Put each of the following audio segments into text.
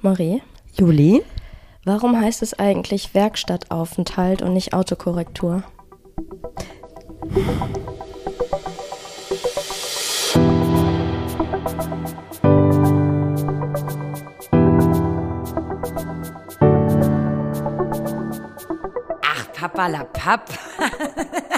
Marie, Juli? warum heißt es eigentlich Werkstattaufenthalt und nicht Autokorrektur? Ach, Papa la Papp.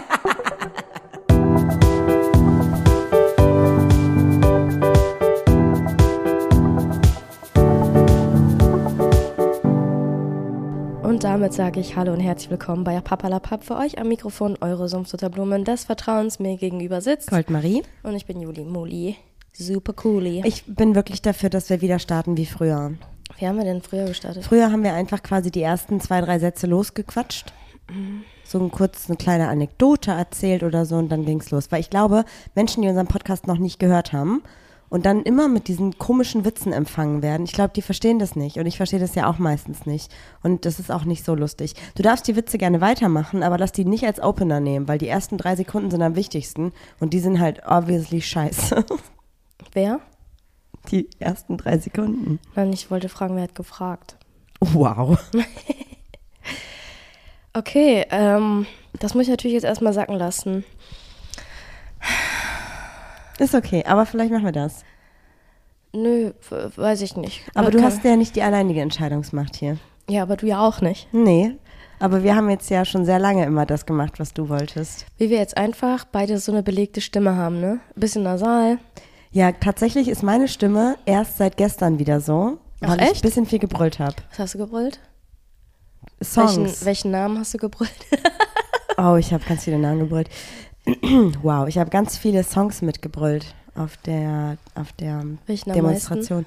Und damit sage ich Hallo und herzlich willkommen bei Papalapap. Für euch am Mikrofon eure Sumpfsutterblumen des Vertrauens mir gegenüber sitzt. Goldmarie? Und ich bin Juli Muli. Super cooli. Ich bin wirklich dafür, dass wir wieder starten wie früher. Wie haben wir denn früher gestartet? Früher haben wir einfach quasi die ersten zwei, drei Sätze losgequatscht. So ein kurz eine kleine Anekdote erzählt oder so und dann ging's los. Weil ich glaube, Menschen, die unseren Podcast noch nicht gehört haben und dann immer mit diesen komischen Witzen empfangen werden, ich glaube, die verstehen das nicht. Und ich verstehe das ja auch meistens nicht. Und das ist auch nicht so lustig. Du darfst die Witze gerne weitermachen, aber lass die nicht als Opener nehmen, weil die ersten drei Sekunden sind am wichtigsten und die sind halt obviously scheiße. Wer? Die ersten drei Sekunden. Nein, ich wollte fragen, wer hat gefragt. Wow. Okay, ähm, das muss ich natürlich jetzt erstmal sacken lassen. Ist okay, aber vielleicht machen wir das. Nö, weiß ich nicht. Aber du kann- hast ja nicht die alleinige Entscheidungsmacht hier. Ja, aber du ja auch nicht. Nee. Aber wir haben jetzt ja schon sehr lange immer das gemacht, was du wolltest. Wie wir jetzt einfach beide so eine belegte Stimme haben, ne? Bisschen nasal. Ja, tatsächlich ist meine Stimme erst seit gestern wieder so, Ach, weil ich ein echt? bisschen viel gebrüllt habe. Was hast du gebrüllt? Songs. Welchen, welchen Namen hast du gebrüllt? Oh, ich habe ganz viele Namen gebrüllt. wow, ich habe ganz viele Songs mitgebrüllt auf der, auf der Welchen Demonstration.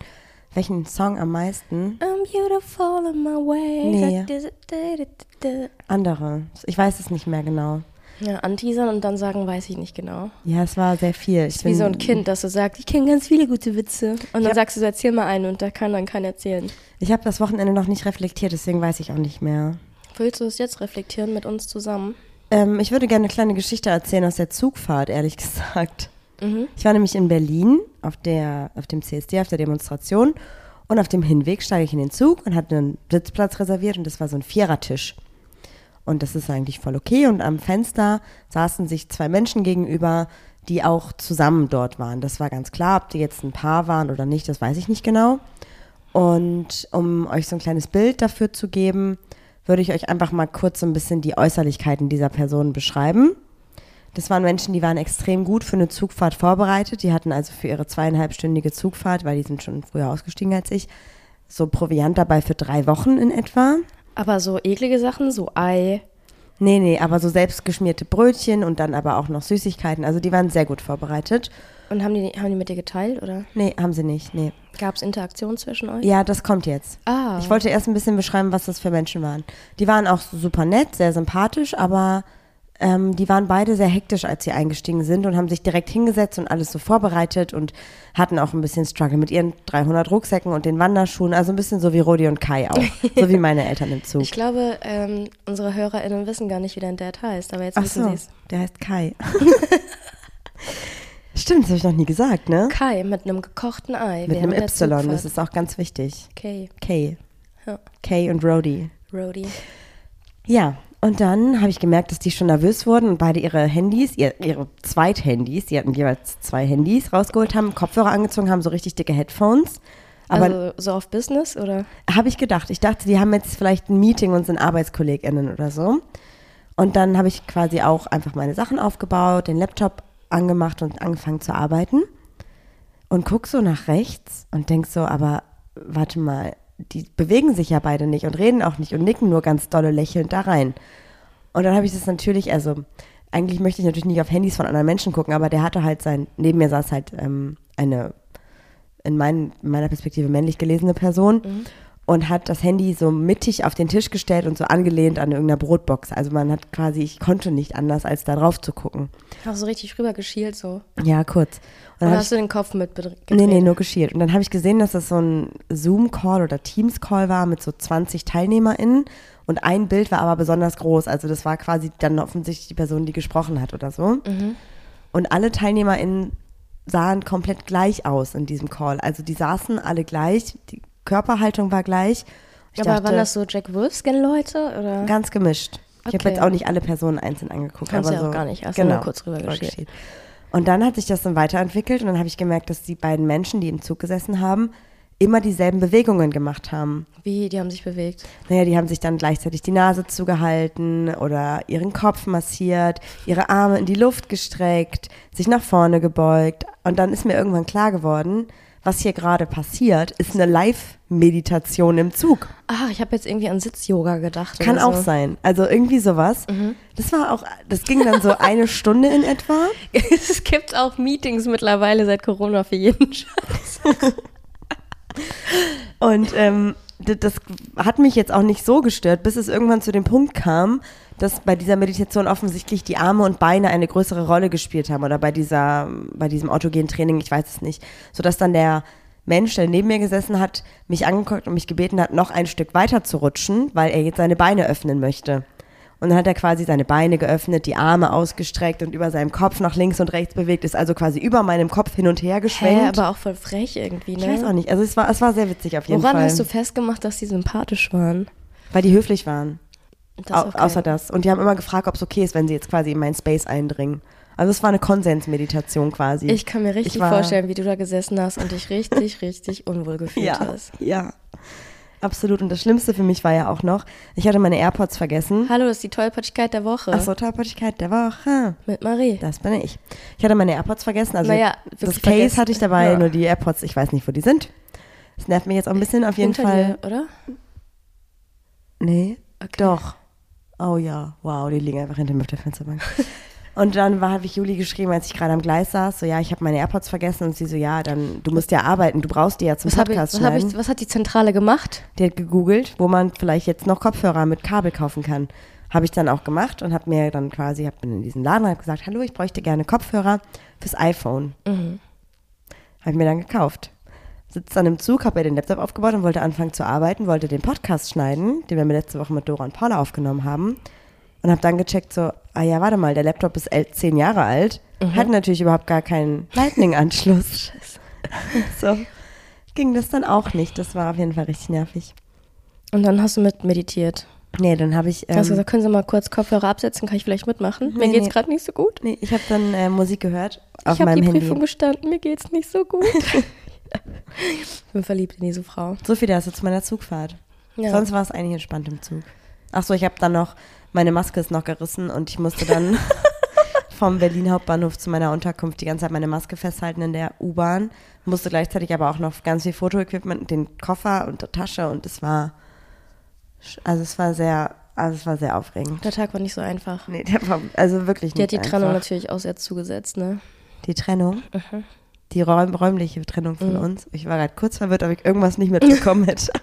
Welchen Song am meisten? I'm beautiful in my way. Nee. Andere. Ich weiß es nicht mehr genau. Ja, anteasern und dann sagen, weiß ich nicht genau. Ja, es war sehr viel. Ich ist wie so ein Kind, das so sagt, ich kenne ganz viele gute Witze. Und dann sagst du so, erzähl mal einen und da kann dann keiner erzählen. Ich habe das Wochenende noch nicht reflektiert, deswegen weiß ich auch nicht mehr. Willst du es jetzt reflektieren mit uns zusammen? Ähm, ich würde gerne eine kleine Geschichte erzählen aus der Zugfahrt, ehrlich gesagt. Mhm. Ich war nämlich in Berlin auf, der, auf dem CSD, auf der Demonstration. Und auf dem Hinweg steige ich in den Zug und hatte einen Sitzplatz reserviert und das war so ein Vierertisch. Und das ist eigentlich voll okay. Und am Fenster saßen sich zwei Menschen gegenüber, die auch zusammen dort waren. Das war ganz klar. Ob die jetzt ein Paar waren oder nicht, das weiß ich nicht genau. Und um euch so ein kleines Bild dafür zu geben, würde ich euch einfach mal kurz so ein bisschen die Äußerlichkeiten dieser Personen beschreiben. Das waren Menschen, die waren extrem gut für eine Zugfahrt vorbereitet. Die hatten also für ihre zweieinhalbstündige Zugfahrt, weil die sind schon früher ausgestiegen als ich, so Proviant dabei für drei Wochen in etwa. Aber so eklige Sachen, so Ei. Nee, nee, aber so selbstgeschmierte Brötchen und dann aber auch noch Süßigkeiten. Also die waren sehr gut vorbereitet. Und haben die, haben die mit dir geteilt oder Nee, haben sie nicht, nee. gab es Interaktion zwischen euch? Ja, das kommt jetzt. Ah. Ich wollte erst ein bisschen beschreiben, was das für Menschen waren. Die waren auch super nett, sehr sympathisch, aber ähm, die waren beide sehr hektisch, als sie eingestiegen sind und haben sich direkt hingesetzt und alles so vorbereitet und hatten auch ein bisschen Struggle mit ihren 300 Rucksäcken und den Wanderschuhen. Also ein bisschen so wie Rodi und Kai auch. so wie meine Eltern im Zug. Ich glaube, ähm, unsere HörerInnen wissen gar nicht, wie dein Dad heißt, aber jetzt Ach wissen so, sie es. der heißt Kai. Stimmt, das habe ich noch nie gesagt, ne? Kai mit einem gekochten Ei. Mit einem Y, das ist auch ganz wichtig. Okay, Kay. ja. Kay und Rodi. Rody. Ja, und dann habe ich gemerkt, dass die schon nervös wurden und beide ihre Handys, ihr, ihre Zweithandys, die hatten jeweils zwei Handys rausgeholt haben, Kopfhörer angezogen haben, so richtig dicke Headphones. Aber also so auf Business oder? habe ich gedacht, ich dachte, die haben jetzt vielleicht ein Meeting und sind ArbeitskollegInnen oder so. Und dann habe ich quasi auch einfach meine Sachen aufgebaut, den Laptop angemacht und angefangen zu arbeiten. Und guck so nach rechts und denk so, aber warte mal, die bewegen sich ja beide nicht und reden auch nicht und nicken nur ganz dolle lächelnd da rein. Und dann habe ich das natürlich, also eigentlich möchte ich natürlich nicht auf Handys von anderen Menschen gucken, aber der hatte halt sein, neben mir saß halt ähm, eine in, mein, in meiner Perspektive männlich gelesene Person und hat das Handy so mittig auf den Tisch gestellt und so angelehnt an irgendeiner Brotbox. Also man hat quasi, ich konnte nicht anders, als da drauf zu gucken. Hast du richtig rüber geschielt so? Ja, kurz. Und hab hast du den Kopf mit gedreht? ich, nee, nee, nur geschielt. Und dann habe ich gesehen, dass das so ein Zoom-Call oder Teams-Call war mit so 20 TeilnehmerInnen. Und ein Bild war aber besonders groß. Also das war quasi dann offensichtlich die Person, die gesprochen hat oder so. Und alle TeilnehmerInnen sahen komplett gleich aus in diesem Call. Also die saßen alle gleich, die Körperhaltung war gleich. Ich Aber dachte, waren das so Jack Wolfskin-Leute? Oder? Ganz gemischt. Ich habe Okay. jetzt auch nicht alle Personen einzeln angeguckt. Kannst aber ja auch so, gar nicht, hast genau, nur kurz rübergeschickt. rübergeschickt. Und dann hat sich das dann weiterentwickelt und dann habe ich gemerkt, dass die beiden Menschen, die im Zug gesessen haben, immer dieselben Bewegungen gemacht haben. Wie, die haben sich bewegt. Naja, die haben sich dann gleichzeitig die Nase zugehalten oder ihren Kopf massiert, ihre Arme in die Luft gestreckt, sich nach vorne gebeugt. Und dann ist mir irgendwann klar geworden, was hier gerade passiert, ist eine Live-Meditation im Zug. Ah, ich habe jetzt irgendwie an Sitz-Yoga gedacht. Kann auch so. Mhm. sein. Also irgendwie sowas. Das war auch, das ging dann so eine Stunde in etwa. es gibt auch Meetings mittlerweile seit Corona für jeden Scheiß. Und ähm, das hat mich jetzt auch nicht so gestört, bis es irgendwann zu dem Punkt kam, dass bei dieser Meditation offensichtlich die Arme und Beine eine größere Rolle gespielt haben oder bei dieser, bei diesem autogenen Training, ich weiß es nicht, sodass dann der Mensch, der neben mir gesessen hat, mich angeguckt und mich gebeten hat, noch ein Stück weiter zu rutschen, weil er jetzt seine Beine öffnen möchte. Und dann hat er quasi seine Beine geöffnet, die Arme ausgestreckt und über seinem Kopf nach links und rechts bewegt, ist also quasi über meinem Kopf hin und her Hä, geschwenkt. aber auch voll frech irgendwie, ne? ich weiß auch nicht, also es war, es war sehr witzig auf jeden Woran Fall. hast du festgemacht, dass die sympathisch waren? Weil die höflich waren. Das Au okay. Außer das. Und die haben immer gefragt, ob es okay ist, wenn sie jetzt quasi in meinen Space eindringen. Also es war eine Konsensmeditation quasi. Ich kann mir richtig war- vorstellen, wie du da gesessen hast und dich richtig, richtig unwohl gefühlt ja, hast. ja. Absolut. Und das Schlimmste für mich war ja auch noch, ich hatte meine AirPods vergessen. Hallo, das ist die Tollpatschigkeit der Woche. Achso, Tollpatschigkeit der Woche. Mit Marie. Das bin ich. Ich hatte meine AirPods vergessen. Also Naja, das Case vergessen. hatte ich dabei, Ja. nur die AirPods, ich weiß nicht, wo die sind. Das nervt mich jetzt auch ein bisschen auf jeden Hinter Fall. dir, oder? Nee, Okay. doch. Oh ja, wow, die liegen einfach hinter mir auf der Fensterbank. Und dann habe ich Juli geschrieben, als ich gerade am Gleis saß, so ja, ich habe meine AirPods vergessen und sie so, ja, dann, du musst ja arbeiten, du brauchst die ja zum Was, hab ich, Podcast was, schneiden. ich, was hat die Zentrale gemacht? Die hat gegoogelt, wo man vielleicht jetzt noch Kopfhörer mit Kabel kaufen kann. Habe ich dann auch gemacht und habe mir dann quasi, habe in diesen Laden hab gesagt, hallo, ich bräuchte gerne Kopfhörer fürs iPhone. Mhm. Habe ich mir dann gekauft. Sitzt dann im Zug, habe mir den Laptop aufgebaut und wollte anfangen zu arbeiten, wollte den Podcast schneiden, den wir letzte Woche mit Dora und Paula aufgenommen haben. Und habe dann gecheckt, so, ah ja, warte mal, der Laptop ist zehn Jahre alt, hat natürlich überhaupt gar keinen Lightning-Anschluss. so ging das dann auch nicht. Das war auf jeden Fall richtig nervig. Und dann hast du mit meditiert. Nee, dann habe ich. Du hast Ähm, gesagt, können Sie mal kurz Kopfhörer absetzen? Kann ich vielleicht mitmachen? Nee, Mir geht's nee. gerade nicht so gut. nee, ich habe dann äh, Musik gehört auf ich habe die Handy. Prüfung bestanden, mir geht's nicht so gut. ich bin verliebt in diese Frau. So viel dazu zu meiner Zugfahrt. Ja. Sonst war es eigentlich entspannt im Zug. Ach so, ich habe dann noch, meine Maske ist noch gerissen und ich musste dann vom Berlin Hauptbahnhof zu meiner Unterkunft die ganze Zeit meine Maske festhalten in der U-Bahn. Musste gleichzeitig aber auch noch ganz viel Fotoequipment, den Koffer und die Tasche und es war, also es war sehr, also es war sehr aufregend. Der Tag war nicht so einfach. Nee, der war also wirklich Die nicht hat die Trennung einfach. natürlich auch sehr zugesetzt, ne? Die Trennung? Mhm. Die räum räumliche Trennung von uns. Ich war gerade kurz verwirrt, ob ich irgendwas nicht mitbekommen hätte.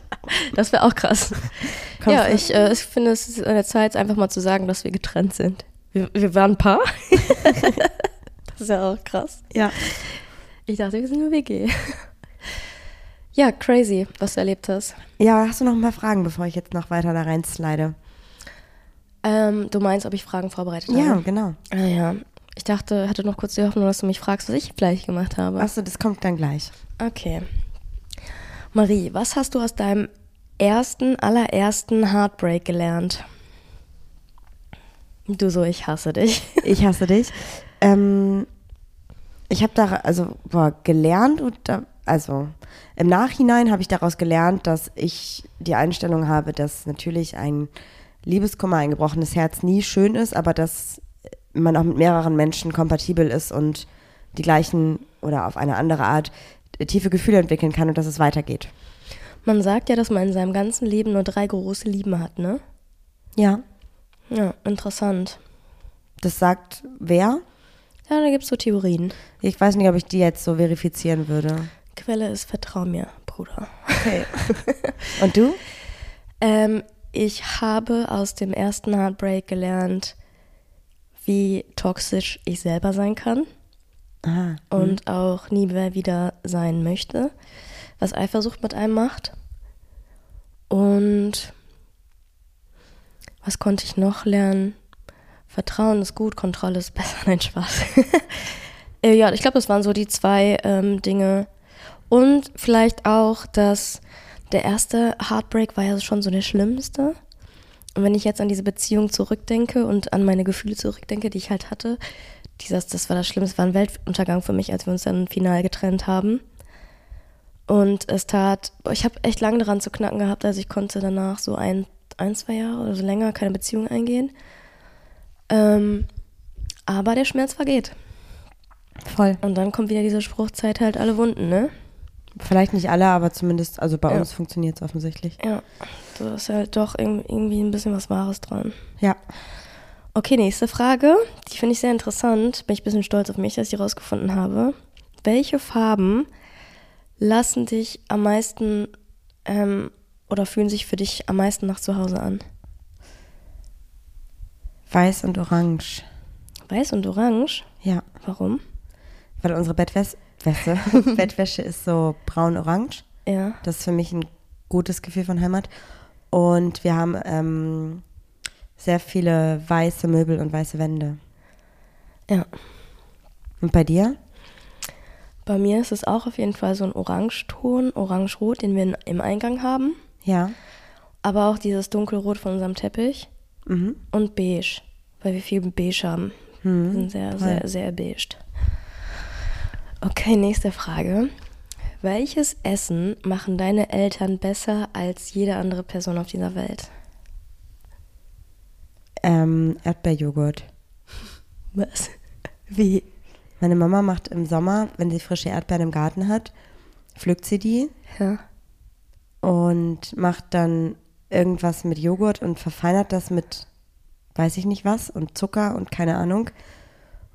Das wäre auch krass. Ja, ich, äh, ich finde, es ist an der Zeit, einfach mal zu sagen, dass wir getrennt sind. Wir, wir waren ein Paar. das ist ja auch krass. Ja. Ich dachte, wir sind eine WG. ja, crazy, was du erlebt hast. Ja, hast du noch ein paar Fragen, bevor ich jetzt noch weiter da rein slide? Ähm, du meinst, ob ich Fragen vorbereitet Ja, habe? genau. Ah ja. Ich dachte, hatte noch kurz die Hoffnung, dass du mich fragst, was ich vielleicht gemacht habe. Achso, das kommt dann gleich. Okay. Marie, was hast du aus deinem ersten, allerersten Heartbreak gelernt? Du so, ich hasse dich. Ich hasse dich. Ähm, ich habe da, also, boah, gelernt und da, also, im Nachhinein habe ich daraus gelernt, dass ich die Einstellung habe, dass natürlich ein Liebeskummer, ein gebrochenes Herz nie schön ist, aber dass man auch mit mehreren Menschen kompatibel ist und die gleichen oder auf eine andere Art tiefe Gefühle entwickeln kann und dass es weitergeht. Man sagt ja, dass man in seinem ganzen Leben nur drei große Lieben hat, ne? Ja. Ja, interessant. Das sagt wer? Ja, da gibt's so Theorien. Ich weiß nicht, ob ich die jetzt so verifizieren würde. Quelle ist, vertrau mir, Bruder. Okay. Und du? Ähm, ich habe aus dem ersten Heartbreak gelernt, wie toxisch ich selber sein kann Aha. und auch nie mehr wieder sein möchte, was Eifersucht mit einem macht. Und was konnte ich noch lernen? Vertrauen ist gut, Kontrolle ist besser. Nein, Spaß. äh, ja, ich glaube, das waren so die zwei ähm, Dinge. Und vielleicht auch, dass der erste Heartbreak war ja schon so der schlimmste. Und wenn ich jetzt an diese Beziehung zurückdenke und an meine Gefühle zurückdenke, die ich halt hatte, dieses, das war das Schlimmste, war ein Weltuntergang für mich, als wir uns dann final getrennt haben. Und es tat, ich habe echt lange daran zu knacken gehabt, also ich konnte danach so ein, ein zwei Jahre oder so länger keine Beziehung eingehen. Ähm, aber der Schmerz vergeht. Voll. Und dann kommt wieder diese Spruchzeit halt alle Wunden, ne? Vielleicht nicht alle, aber zumindest, also bei Ja. uns funktioniert es offensichtlich. Ja, da ist halt doch irg- irgendwie ein bisschen was Wahres dran. Ja. Okay, nächste Frage. Die finde ich sehr interessant. Bin ich ein bisschen stolz auf mich, dass ich die rausgefunden habe. Welche Farben lassen dich am meisten ähm, oder fühlen sich für dich am meisten nach zu Hause an? Weiß und Orange. Weiß und Orange. Ja. Warum? Weil unsere Bettwäsche, Wäsche, Bettwäsche ist so braun-orange. Ja. Das ist für mich ein gutes Gefühl von Heimat. Und wir haben ähm, sehr viele weiße Möbel und weiße Wände. Ja. Und bei dir? Bei mir ist es auch auf jeden Fall so ein Orangeton, Orange-Rot, den wir im Eingang haben. Ja. Aber auch dieses Dunkelrot von unserem Teppich. Mhm. Und beige, weil wir viel beige haben. Wir sind sehr, sehr, sehr beige. Okay, nächste Frage. Welches Essen machen deine Eltern besser als jede andere Person auf dieser Welt? Ähm, Erdbeerjoghurt. Was? Wie? Meine Mama macht im Sommer, wenn sie frische Erdbeeren im Garten hat, pflückt sie die Ja. und macht dann irgendwas mit Joghurt und verfeinert das mit weiß ich nicht was und Zucker und keine Ahnung.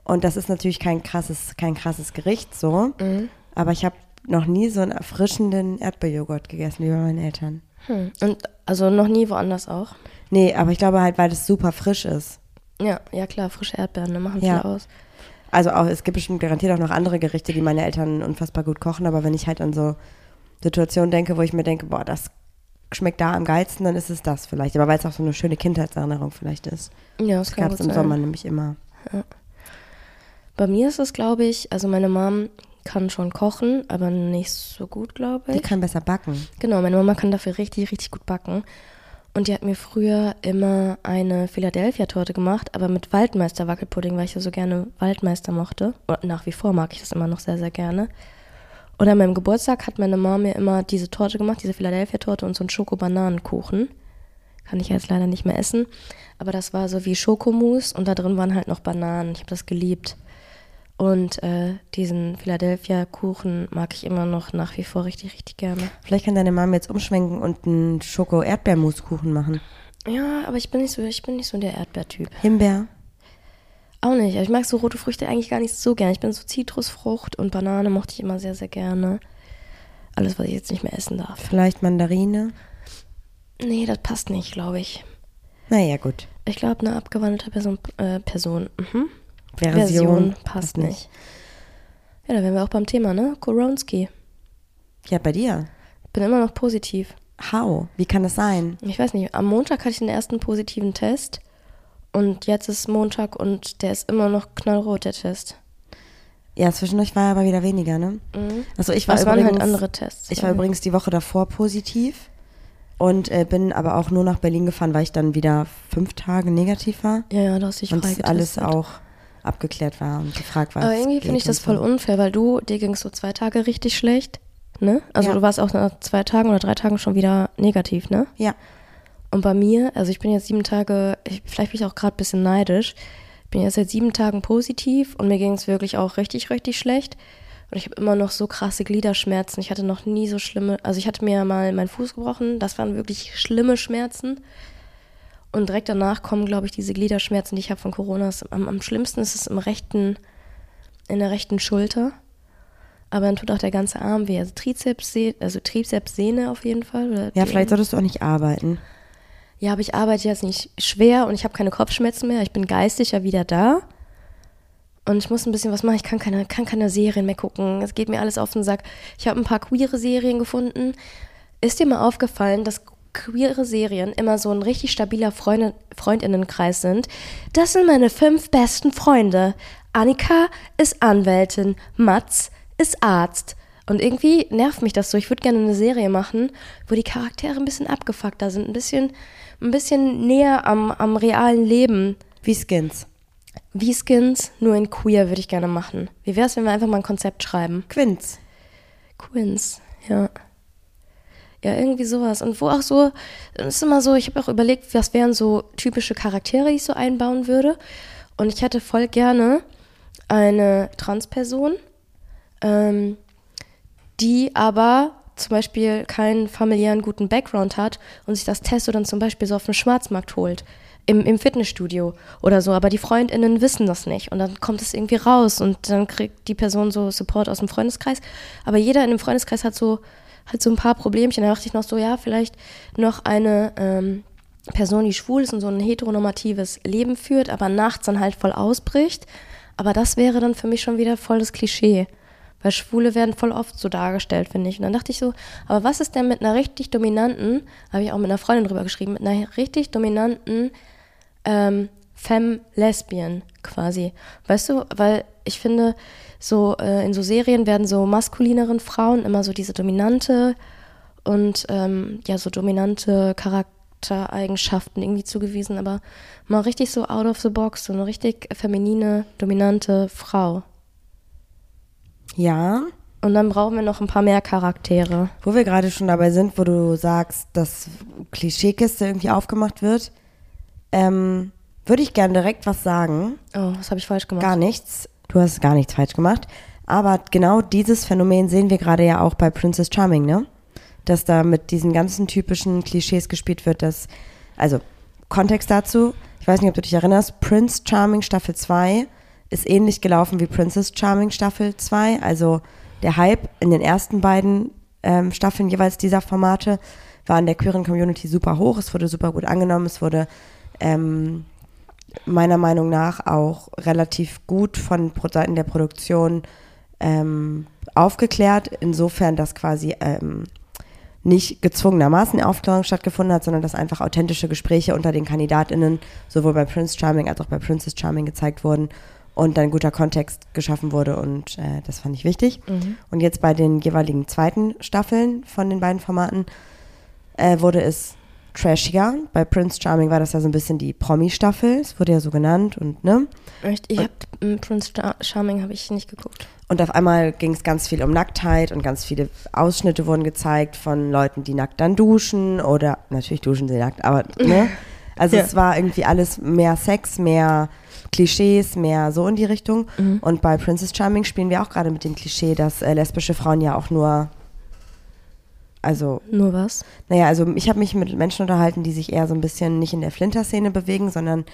Und das ist natürlich kein krasses, kein krasses Gericht so. Mhm. Aber ich habe noch nie so einen erfrischenden Erdbeerjoghurt gegessen wie bei meinen Eltern. Hm. Und also noch nie woanders auch? Nee, aber ich glaube halt, weil das super frisch ist. Ja, ja klar, frische Erdbeeren, ne, machen Ja. viel aus. Also auch, es gibt bestimmt garantiert auch noch andere Gerichte, die meine Eltern unfassbar gut kochen, aber wenn ich halt an so Situationen denke, wo ich mir denke, boah, das schmeckt da am geilsten, dann ist es das vielleicht. Aber weil es auch so eine schöne Kindheitserinnerung vielleicht ist. Ja, das Das gab es im sein. Sommer nämlich immer. Bei mir ist es, glaube ich, also meine Mom kann schon kochen, aber nicht so gut, glaube Die ich. kann besser backen. Genau, meine Mama kann dafür richtig, richtig gut backen. Und die hat mir früher immer eine Philadelphia-Torte gemacht, aber mit Waldmeister-Wackelpudding, weil ich ja so gerne Waldmeister mochte. Oder nach wie vor mag ich das immer noch sehr, sehr gerne. Und an meinem Geburtstag hat meine Mama mir immer diese Torte gemacht, diese Philadelphia-Torte und so einen Schoko-Bananenkuchen. Kann ich jetzt leider nicht mehr essen. Aber das war so wie Schokomousse und da drin waren halt noch Bananen. Ich habe das geliebt. Und äh, diesen Philadelphia-Kuchen mag ich immer noch nach wie vor richtig, richtig gerne. Vielleicht kann deine Mama jetzt umschwenken und einen Schoko-Erdbeermuskuchen machen. Ja, aber ich bin nicht so, ich bin nicht so der Erdbeertyp. Himbeer. Auch nicht. Ich mag so rote Früchte eigentlich gar nicht so gerne. Ich bin so Zitrusfrucht und Banane mochte ich immer sehr, sehr gerne. Alles, was ich jetzt nicht mehr essen darf. Vielleicht Mandarine. Nee, das passt nicht, glaube ich. Naja, gut. Ich glaube, eine abgewandelte Person, äh, Person, mhm. Version, passt nicht. Ja, da wären wir auch beim Thema, ne? Koronski. Ja, bei dir. Bin immer noch positiv. How? Wie kann das sein? Ich weiß nicht, am Montag hatte ich den ersten positiven Test und jetzt ist Montag und der ist immer noch knallrot, der Test. Ja, zwischen euch war ja aber wieder weniger, ne? Mhm. Also ich war waren übrigens, halt andere Tests? Ich war übrigens die Woche davor positiv und äh, bin aber auch nur nach Berlin gefahren, weil ich dann wieder fünf Tage negativ war Ja, ja, du hast dich und das alles auch abgeklärt war und gefragt war. Aber irgendwie finde ich das voll unfair, weil du, dir ging es so zwei Tage richtig schlecht, ne? Also Ja. du warst auch nach zwei Tagen oder drei Tagen schon wieder negativ, ne? Ja, Und bei mir, also ich bin jetzt sieben Tage, ich, vielleicht bin ich auch gerade ein bisschen neidisch, bin jetzt seit sieben Tagen positiv und mir ging es wirklich auch richtig, richtig schlecht. Und ich habe immer noch so krasse Gliederschmerzen. Ich hatte noch nie so schlimme, also ich hatte mir mal meinen Fuß gebrochen, das waren wirklich schlimme Schmerzen. Und direkt danach kommen, glaube ich, diese Gliederschmerzen, die ich habe von Corona. Am, am schlimmsten ist es im rechten, in der rechten Schulter. Aber dann tut auch der ganze Arm weh. Also Trizeps, also Trizepssehne auf jeden Fall. Ja, vielleicht solltest du auch nicht arbeiten. ja, aber ich arbeite jetzt nicht schwer und ich habe keine Kopfschmerzen mehr. Ich bin geistig ja wieder da. Und ich muss ein bisschen was machen. Ich kann keine, kann keine Serien mehr gucken. Es geht mir alles auf den Sack. Ich habe ein paar queere Serien gefunden. Ist dir mal aufgefallen, dass queere Serien immer so ein richtig stabiler Freunde, Freundinnenkreis sind? Das sind meine fünf besten Freunde. Annika ist Anwältin, Mats ist Arzt Und irgendwie nervt mich das so. Ich würde gerne eine Serie machen, wo die Charaktere ein bisschen abgefuckter sind, ein bisschen, ein bisschen näher am, am realen Leben. Wie Skins. Wie Skins, nur in queer würde ich gerne machen. Wie wäre es, wenn wir einfach mal ein Konzept schreiben? Quinz. Quins, ja. Ja, irgendwie sowas. Und wo auch so, ist immer so, ich habe auch überlegt, was wären so typische Charaktere, die ich so einbauen würde. Und ich hätte voll gerne eine Transperson, ähm, die aber zum Beispiel keinen familiären guten Background hat und sich das Testo dann zum Beispiel so auf dem Schwarzmarkt holt. Im, Im Fitnessstudio oder so, aber die FreundInnen wissen das nicht und dann kommt es irgendwie raus und dann kriegt die Person so Support aus dem Freundeskreis. Aber jeder in dem Freundeskreis hat so, hat so ein paar Problemchen. Da dachte ich noch so, ja, vielleicht noch eine ähm, Person, die schwul ist und so ein heteronormatives Leben führt, aber nachts dann halt voll ausbricht. Aber das wäre dann für mich schon wieder voll das Klischee. Weil Schwule werden voll oft so dargestellt, finde ich. Und dann dachte ich so, aber was ist denn mit einer richtig dominanten, habe ich auch mit einer Freundin drüber geschrieben, mit einer richtig dominanten ähm, Femme Lesbian quasi. Weißt du, weil ich finde, so äh, in so Serien werden so maskulineren Frauen immer so diese dominante und ähm, ja, so dominante Charaktereigenschaften irgendwie zugewiesen, aber mal richtig so out of the box, so eine richtig feminine, dominante Frau. Ja. Und dann brauchen wir noch ein paar mehr Charaktere. Wo wir gerade schon dabei sind, wo du sagst, dass Klischeekiste irgendwie aufgemacht wird, ähm, würde ich gerne direkt was sagen. Oh, was habe ich falsch gemacht? Gar nichts. Du hast gar nichts falsch gemacht. Aber genau dieses Phänomen sehen wir gerade ja auch bei Princess Charming, ne? Dass da mit diesen ganzen typischen Klischees gespielt wird, dass, also Kontext dazu, ich weiß nicht, ob du dich erinnerst, Prince Charming Staffel 2 ist ähnlich gelaufen wie Princess Charming Staffel 2. Also der Hype in den ersten beiden ähm, Staffeln jeweils dieser Formate war in der queeren Community super hoch. Es wurde super gut angenommen. Es wurde ähm, meiner Meinung nach auch relativ gut von Seiten der Produktion ähm, aufgeklärt, insofern, dass quasi ähm, nicht gezwungenermaßen Aufklärung stattgefunden hat, sondern dass einfach authentische Gespräche unter den KandidatInnen sowohl bei Prince Charming als auch bei Princess Charming gezeigt wurden und dann guter Kontext geschaffen wurde und äh, das fand ich wichtig. Mhm. Und jetzt bei den jeweiligen zweiten Staffeln von den beiden Formaten äh, wurde es trashiger. Bei Prince Charming war das ja so ein bisschen die Promi-Staffel, es wurde ja so genannt und ne. Echt? Ich habe Prince Charming habe ich nicht geguckt. Und auf einmal ging es ganz viel um Nacktheit und ganz viele Ausschnitte wurden gezeigt von Leuten, die nackt dann duschen oder natürlich duschen sie nackt, aber ne. Also Ja. es war irgendwie alles mehr Sex, mehr Klischees, mehr so in die Richtung. Mhm. Und bei Princess Charming spielen wir auch gerade mit dem Klischee, dass äh, lesbische Frauen ja auch nur, also Nur was? naja, also ich habe mich mit Menschen unterhalten, die sich eher so ein bisschen nicht in der Flinter-Szene bewegen, sondern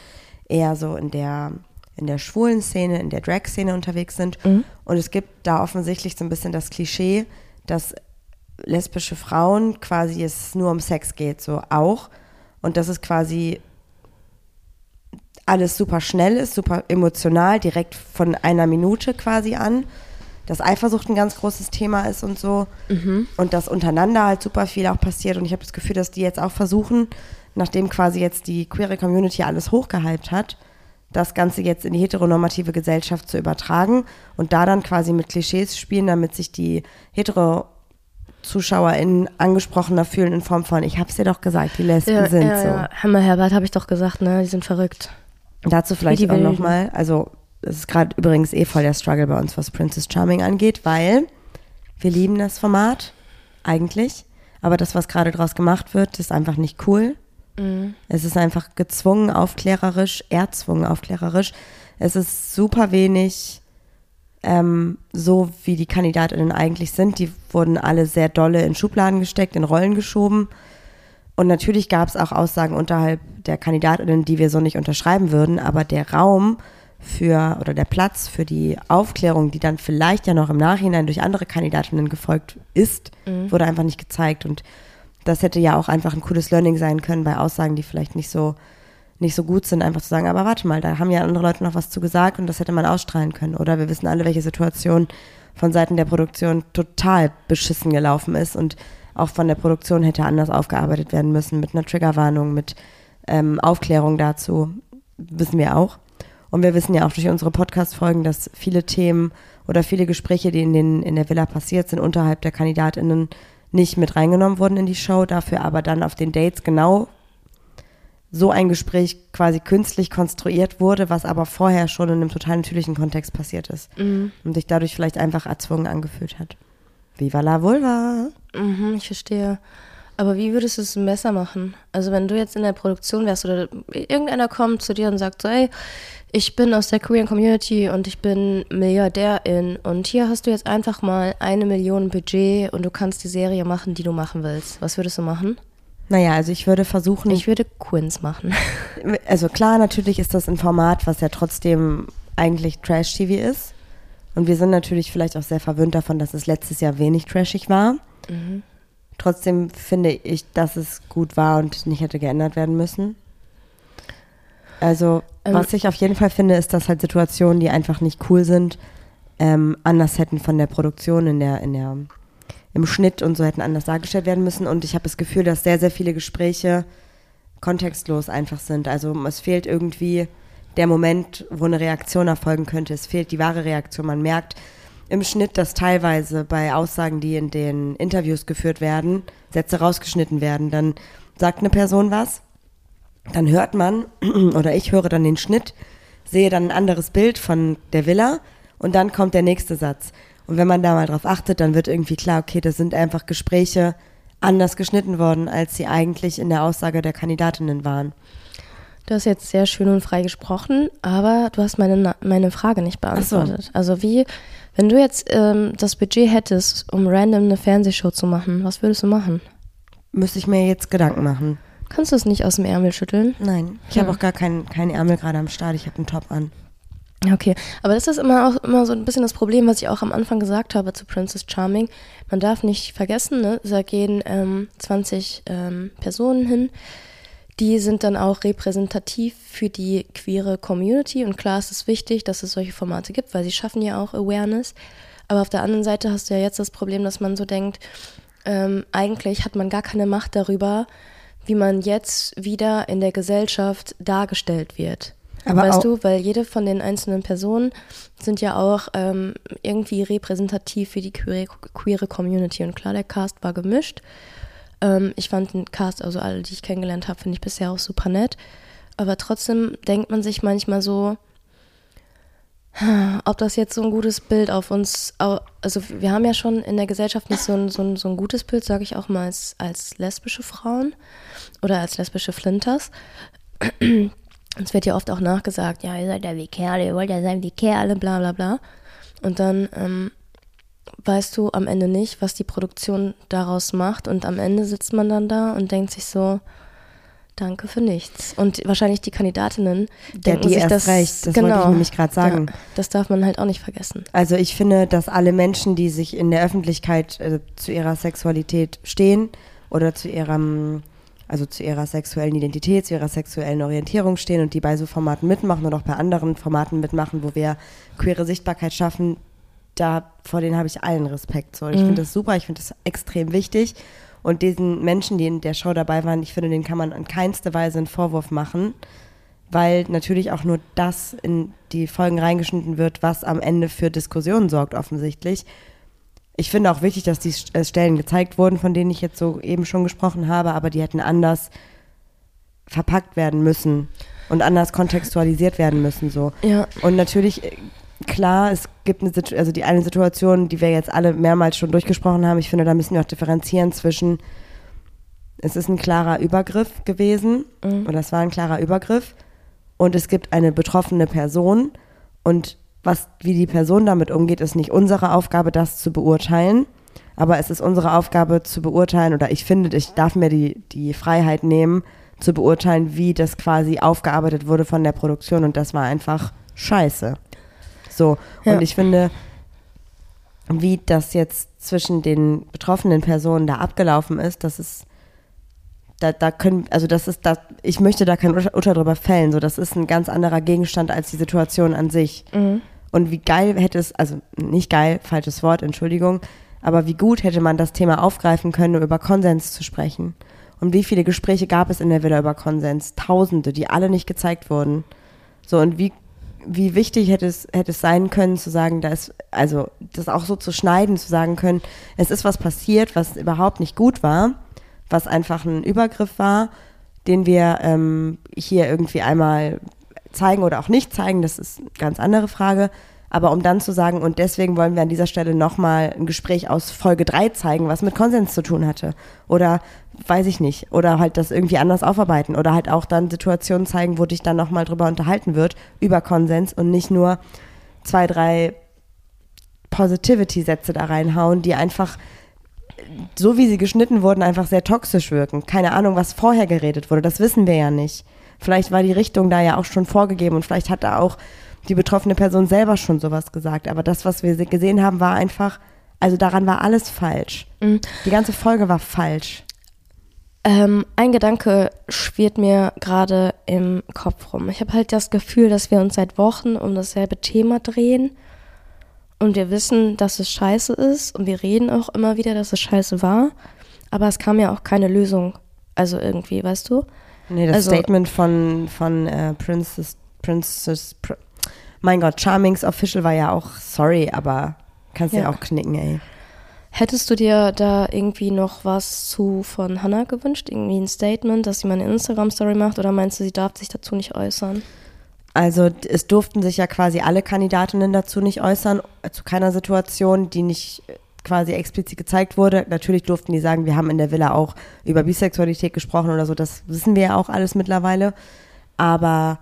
eher so in der, in der schwulen Szene, in der Drag-Szene unterwegs sind. Mhm. Und es gibt da offensichtlich so ein bisschen das Klischee, dass lesbische Frauen quasi es nur um Sex geht, so auch. Und dass es quasi alles super schnell ist, super emotional, direkt von einer Minute quasi an. Dass Eifersucht ein ganz großes Thema ist und so. Und dass untereinander halt super viel auch passiert. Und ich habe das Gefühl, dass die jetzt auch versuchen, nachdem quasi jetzt die queere Community alles hochgehypt hat, das Ganze jetzt in die heteronormative Gesellschaft zu übertragen und da dann quasi mit Klischees spielen, damit sich die hetero ZuschauerInnen angesprochener fühlen in Form von, ich hab's dir doch gesagt, die Lesben Ja, sind ja, so. ja. Hammer Herbert habe ich doch gesagt, ne? Die sind verrückt. Dazu vielleicht auch nochmal, also es ist gerade übrigens eh voll der Struggle bei uns, was Princess Charming angeht, weil wir lieben das Format, eigentlich, aber das, was gerade draus gemacht wird, ist einfach nicht cool. Mhm. Es ist einfach gezwungen aufklärerisch, erzwungen aufklärerisch. Es ist super wenig ähm, so, wie die KandidatInnen eigentlich sind. Die wurden alle sehr dolle in Schubladen gesteckt, in Rollen geschoben. Und natürlich gab es auch Aussagen unterhalb der KandidatInnen, die wir so nicht unterschreiben würden, aber der Raum für oder der Platz für die Aufklärung, die dann vielleicht ja noch im Nachhinein durch andere Kandidatinnen gefolgt ist, wurde einfach nicht gezeigt. Und das hätte ja auch einfach ein cooles Learning sein können bei Aussagen, die vielleicht nicht so nicht so gut sind, einfach zu sagen, aber warte mal, da haben ja andere Leute noch was zu gesagt und das hätte man ausstrahlen können. Oder wir wissen alle, welche Situation von Seiten der Produktion total beschissen gelaufen ist und auch von der Produktion hätte anders aufgearbeitet werden müssen mit einer Triggerwarnung, mit ähm, Aufklärung dazu, wissen wir auch. Und wir wissen ja auch durch unsere Podcast-Folgen, dass viele Themen oder viele Gespräche, die in, den, in der Villa passiert sind, unterhalb der KandidatInnen nicht mit reingenommen wurden in die Show, dafür aber dann auf den Dates genau so ein Gespräch quasi künstlich konstruiert wurde, was aber vorher schon in einem total natürlichen Kontext passiert ist Mhm. und sich dadurch vielleicht einfach erzwungen angefühlt hat. Viva la Vulva! Mhm, ich verstehe. Aber wie würdest du es besser machen? Also wenn du jetzt in der Produktion wärst oder irgendeiner kommt zu dir und sagt so, ey, ich bin aus der Korean Community und ich bin Milliardärin und hier hast du jetzt einfach mal eine Million Budget und du kannst die Serie machen, die du machen willst. Was würdest du machen? Naja, also ich würde versuchen, Ich würde Quins machen. also klar, natürlich ist das ein Format, was ja trotzdem eigentlich Trash-TV ist. Und wir sind natürlich vielleicht auch sehr verwöhnt davon, dass es letztes Jahr wenig trashig war. Trotzdem finde ich, dass es gut war und nicht hätte geändert werden müssen. Also, Ähm, was ich auf jeden Fall finde, ist, dass halt Situationen, die einfach nicht cool sind, ähm, anders hätten von der Produktion in der, in der, im Schnitt und so hätten anders dargestellt werden müssen. Und ich habe das Gefühl, dass sehr, sehr viele Gespräche kontextlos einfach sind. Also es fehlt irgendwie der Moment, wo eine Reaktion erfolgen könnte. Es fehlt die wahre Reaktion. Man merkt im Schnitt, dass teilweise bei Aussagen, die in den Interviews geführt werden, Sätze rausgeschnitten werden. Dann sagt eine Person was, dann hört man, oder ich höre dann den Schnitt, sehe dann ein anderes Bild von der Villa und dann kommt der nächste Satz. Und wenn man da mal drauf achtet, dann wird irgendwie klar, okay, das sind einfach Gespräche anders geschnitten worden, als sie eigentlich in der Aussage der Kandidatinnen waren. Du hast jetzt sehr schön und frei gesprochen, aber du hast meine, meine Frage nicht Ach so. beantwortet. Also wie, wenn du jetzt ähm, das Budget hättest, um random eine Fernsehshow zu machen, was würdest du machen? Müsste ich mir jetzt Gedanken machen. Kannst du es nicht aus dem Ärmel schütteln? Nein, ich Hm. habe auch gar keinen keinen Ärmel gerade am Start, ich habe einen Top an. Okay, aber das ist immer auch immer so ein bisschen das Problem, was ich auch am Anfang gesagt habe zu Princess Charming. Man darf nicht vergessen, ne, da gehen ähm, 20 ähm, Personen hin. Die sind dann auch repräsentativ für die queere Community und klar ist es wichtig, dass es solche Formate gibt, weil sie schaffen ja auch Awareness. Aber auf der anderen Seite hast du ja jetzt das Problem, dass man so denkt, ähm, eigentlich hat man gar keine Macht darüber, wie man jetzt wieder in der Gesellschaft dargestellt wird. Aber weißt du, weil jede von den einzelnen Personen sind ja auch ähm, irgendwie repräsentativ für die queere, queere Community. Und klar, der Cast war gemischt. Ähm, ich fand den Cast, also alle, die ich kennengelernt habe, finde ich bisher auch super nett. Aber trotzdem denkt man sich manchmal so, ob das jetzt so ein gutes Bild auf uns, also wir haben ja schon in der Gesellschaft nicht so ein, so ein, so ein gutes Bild, sage ich auch mal, als, als lesbische Frauen oder als lesbische Flinters. Uns wird ja oft auch nachgesagt, ja, ihr seid ja wie Kerle, ihr wollt ja sein wie Kerle, bla bla bla. Und dann ähm, weißt du am Ende nicht, was die Produktion daraus macht. Und am Ende sitzt man dann da und denkt sich so, danke für nichts. Und wahrscheinlich die Kandidatinnen Ja, denken die sich das, genau. recht. Das wollte ich nämlich gerade sagen. Ja, das darf man halt auch nicht vergessen. Also ich finde, dass alle Menschen, die sich in der Öffentlichkeit äh, zu ihrer Sexualität stehen oder zu ihrem, also zu ihrer sexuellen Identität, zu ihrer sexuellen Orientierung stehen und die bei so Formaten mitmachen und auch bei anderen Formaten mitmachen, wo wir queere Sichtbarkeit schaffen, da vor denen habe ich allen Respekt. So, ich Mhm. finde das super, ich finde das extrem wichtig. Und diesen Menschen, die in der Show dabei waren, ich finde, denen kann man in keinster Weise einen Vorwurf machen weil natürlich auch nur das in die Folgen reingeschnitten wird, was am Ende für Diskussionen sorgt, offensichtlich. Ich finde auch wichtig, dass die äh, Stellen gezeigt wurden, von denen ich jetzt so eben schon gesprochen habe, aber die hätten anders verpackt werden müssen und anders kontextualisiert werden müssen, so. Ja. Und natürlich, äh, klar, es gibt eine Situation, also die eine Situation, die wir jetzt alle mehrmals schon durchgesprochen haben, ich finde, da müssen wir auch differenzieren zwischen, es ist ein klarer Übergriff gewesen, oder es war ein klarer Übergriff, und es gibt eine betroffene Person, und was, wie die Person damit umgeht, ist nicht unsere Aufgabe, das zu beurteilen, aber es ist unsere Aufgabe zu beurteilen, oder ich finde, ich darf mir die, die Freiheit nehmen, zu beurteilen, wie das quasi aufgearbeitet wurde von der Produktion, und das war einfach scheiße. So, Ja. und ich finde, wie das jetzt zwischen den betroffenen Personen da abgelaufen ist, das ist, da, da können, also das ist, da, ich möchte da kein Urteil drüber fällen, so, das ist ein ganz anderer Gegenstand als die Situation an sich. Und wie geil hätte es, also nicht geil, falsches Wort, Entschuldigung, aber wie gut hätte man das Thema aufgreifen können, um über Konsens zu sprechen. Und wie viele Gespräche gab es in der Villa über Konsens? Tausende, die alle nicht gezeigt wurden. So, und wie wie wichtig hätte es, hätte es sein können, zu sagen, da ist, also das auch so zu schneiden, zu sagen können, es ist was passiert, was überhaupt nicht gut war, was einfach ein Übergriff war, den wir ähm, hier irgendwie einmal zeigen oder auch nicht zeigen, das ist eine ganz andere Frage. Aber um dann zu sagen, und deswegen wollen wir an dieser Stelle nochmal ein Gespräch aus Folge 3 zeigen, was mit Konsens zu tun hatte. Oder weiß ich nicht. Oder halt das irgendwie anders aufarbeiten. Oder halt auch dann Situationen zeigen, wo dich dann nochmal drüber unterhalten wird, über Konsens und nicht nur zwei, drei Positivity-Sätze da reinhauen, die einfach, so wie sie geschnitten wurden, einfach sehr toxisch wirken. Keine Ahnung, was vorher geredet wurde, das wissen wir ja nicht. Vielleicht war die Richtung da ja auch schon vorgegeben und vielleicht hat da auch die betroffene Person selber schon sowas gesagt. Aber das, was wir gesehen haben, war einfach, also daran war alles falsch. Mhm. Die ganze Folge war falsch. Ähm, ein Gedanke schwirrt mir gerade im Kopf rum. Ich habe halt das Gefühl, dass wir uns seit Wochen um dasselbe Thema drehen und wir wissen, dass es scheiße ist und wir reden auch immer wieder, dass es scheiße war, aber es kam ja auch keine Lösung. Also irgendwie, weißt du? Nee, das Also- Statement von, von äh, Princess, Princess, Pr mein Gott, Charmings Official war ja auch sorry, aber kannst ja Ja. auch knicken, ey. Hättest du dir da irgendwie noch was zu von Hannah gewünscht? Irgendwie ein Statement, dass sie mal eine Instagram-Story macht oder meinst du, sie darf sich dazu nicht äußern? Also es durften sich ja quasi alle Kandidatinnen dazu nicht äußern, äh, zu keiner Situation, die nicht äh, quasi explizit gezeigt wurde. Natürlich durften die sagen, wir haben in der Villa auch über Bisexualität gesprochen oder so, das wissen wir ja auch alles mittlerweile. Aber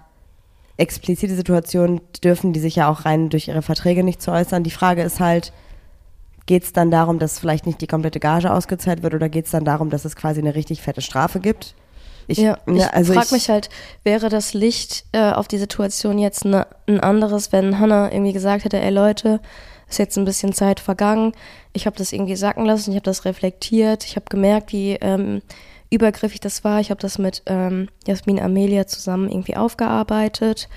explizite Situationen dürfen die sich ja auch rein durch ihre Verträge nicht zu äußern. Die Frage ist halt, geht es dann darum, dass vielleicht nicht die komplette Gage ausgezahlt wird oder geht es dann darum, dass es quasi eine richtig fette Strafe gibt? Ich, ja, ne, ich also frage ich- mich halt, wäre das Licht äh, auf die Situation jetzt ne, ein anderes, wenn Hannah irgendwie gesagt hätte, ey Leute, ist jetzt ein bisschen Zeit vergangen, ich habe das irgendwie sacken lassen, ich habe das reflektiert, ich habe gemerkt, wie ähm, übergriffig das war, ich habe das mit ähm, Jasmin Amelia zusammen irgendwie aufgearbeitet.